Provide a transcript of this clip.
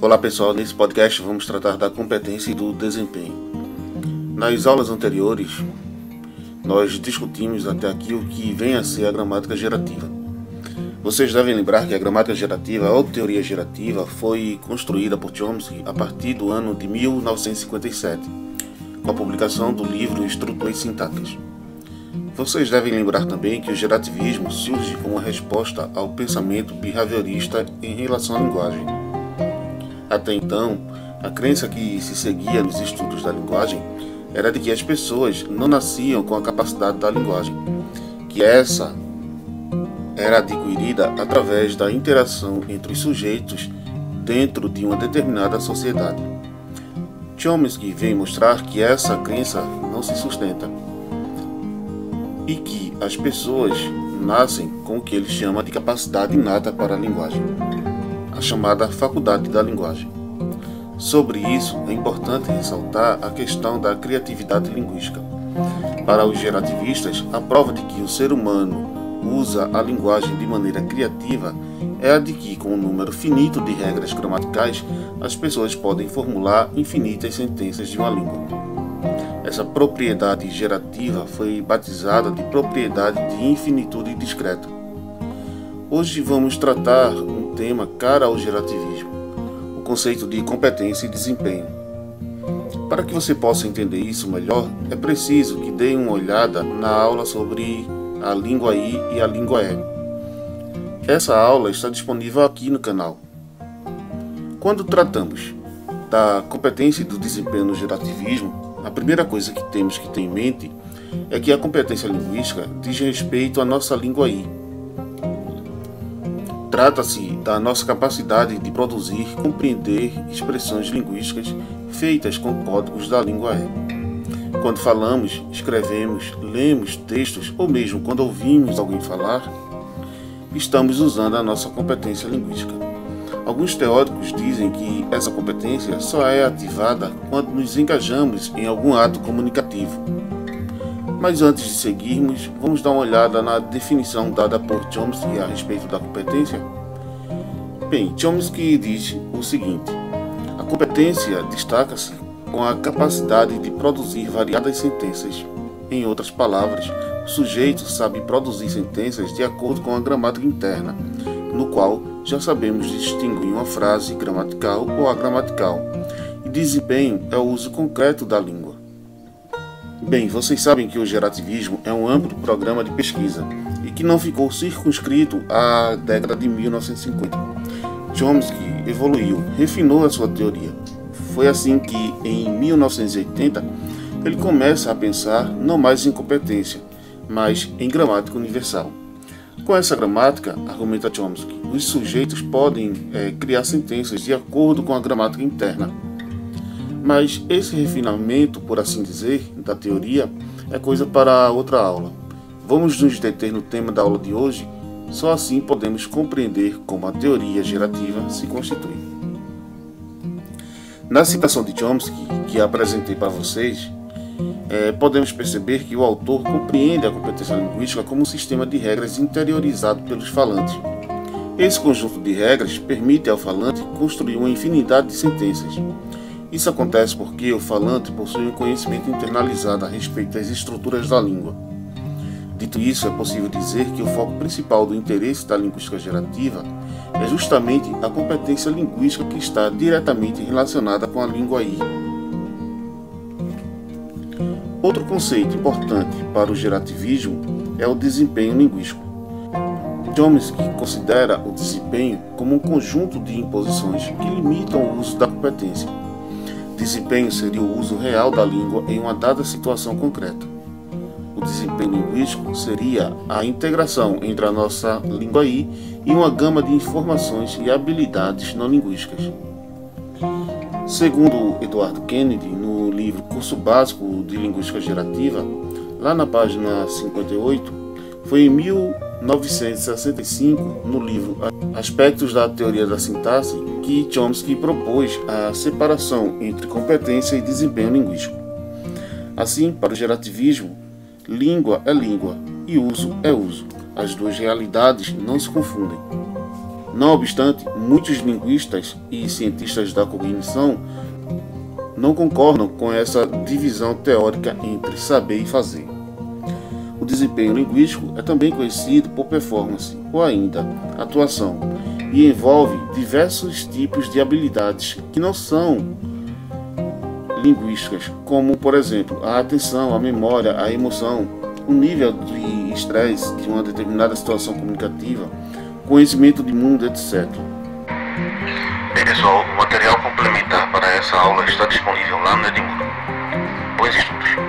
Olá pessoal, nesse podcast vamos tratar da competência e do desempenho. Nas aulas anteriores, nós discutimos até aqui o que vem a ser a gramática gerativa. Vocês devem lembrar que a gramática gerativa ou teoria gerativa foi construída por Chomsky a partir do ano de 1957, com a publicação do livro Estruturas Sintáticas. Vocês devem lembrar também que o gerativismo surge como resposta ao pensamento behaviorista em relação à linguagem. Até então, a crença que se seguia nos estudos da linguagem era de que as pessoas não nasciam com a capacidade da linguagem, que essa era adquirida através da interação entre os sujeitos dentro de uma determinada sociedade. Chomsky vem mostrar que essa crença não se sustenta e que as pessoas nascem com o que ele chama de capacidade inata para a linguagem, chamada faculdade da linguagem. Sobre isso, é importante ressaltar a questão da criatividade linguística. Para os gerativistas, a prova de que o ser humano usa a linguagem de maneira criativa é a de que, com um número finito de regras gramaticais, as pessoas podem formular infinitas sentenças de uma língua. Essa propriedade gerativa foi batizada de propriedade de infinitude discreta. Hoje vamos tratar tema cara ao gerativismo, o conceito de competência e desempenho. Para que você possa entender isso melhor, é preciso que dê uma olhada na aula sobre a língua I e a língua E. Essa aula está disponível aqui no canal. Quando tratamos da competência e do desempenho no gerativismo, a primeira coisa que temos que ter em mente é que a competência linguística diz respeito à nossa língua I. Trata-se da nossa capacidade de produzir, compreender expressões linguísticas feitas com códigos da língua E. Quando falamos, escrevemos, lemos textos ou mesmo quando ouvimos alguém falar, estamos usando a nossa competência linguística. Alguns teóricos dizem que essa competência só é ativada quando nos engajamos em algum ato comunicativo. Mas antes de seguirmos, vamos dar uma olhada na definição dada por Chomsky a respeito da competência. Bem, Chomsky diz o seguinte: a competência destaca-se com a capacidade de produzir variadas sentenças. Em outras palavras, o sujeito sabe produzir sentenças de acordo com a gramática interna, no qual já sabemos distinguir uma frase gramatical ou agramatical, e desempenho é o uso concreto da língua. Bem, vocês sabem que o gerativismo é um amplo programa de pesquisa e que não ficou circunscrito à década de 1950. Chomsky evoluiu, refinou a sua teoria. Foi assim que, em 1980, ele começa a pensar não mais em competência, mas em gramática universal. Com essa gramática, argumenta Chomsky, os sujeitos podem é, criar sentenças de acordo com a gramática interna. Mas esse refinamento, por assim dizer, da teoria é coisa para outra aula. Vamos nos deter no tema da aula de hoje, só assim podemos compreender como a teoria gerativa se constitui. Na citação de Chomsky, que apresentei para vocês, é, podemos perceber que o autor compreende a competência linguística como um sistema de regras interiorizado pelos falantes. Esse conjunto de regras permite ao falante construir uma infinidade de sentenças. Isso acontece porque o falante possui um conhecimento internalizado a respeito das estruturas da língua. Dito isso, é possível dizer que o foco principal do interesse da linguística gerativa é justamente a competência linguística que está diretamente relacionada com a língua I. Outro conceito importante para o gerativismo é o desempenho linguístico. Chomsky considera o desempenho como um conjunto de imposições que limitam o uso da competência. Desempenho seria o uso real da língua em uma dada situação concreta. O desempenho linguístico seria a integração entre a nossa língua I e uma gama de informações e habilidades não linguísticas. Segundo Eduardo Kennedy, no livro Curso Básico de Linguística Gerativa, lá na página 58, foi em 1965, no livro Aspectos da Teoria da Sintaxe, que Chomsky propôs a separação entre competência e desempenho linguístico. Assim, para o gerativismo, língua é língua e uso é uso. As duas realidades não se confundem. Não obstante, muitos linguistas e cientistas da cognição não concordam com essa divisão teórica entre saber e fazer. O desempenho linguístico é também conhecido por performance ou ainda atuação e envolve diversos tipos de habilidades que não são linguísticas, como por exemplo a atenção, a memória, a emoção, o nível de estresse de uma determinada situação comunicativa, conhecimento de mundo, etc. Bem pessoal, o material complementar para essa aula está disponível lá no Edmundo. Bons estudos!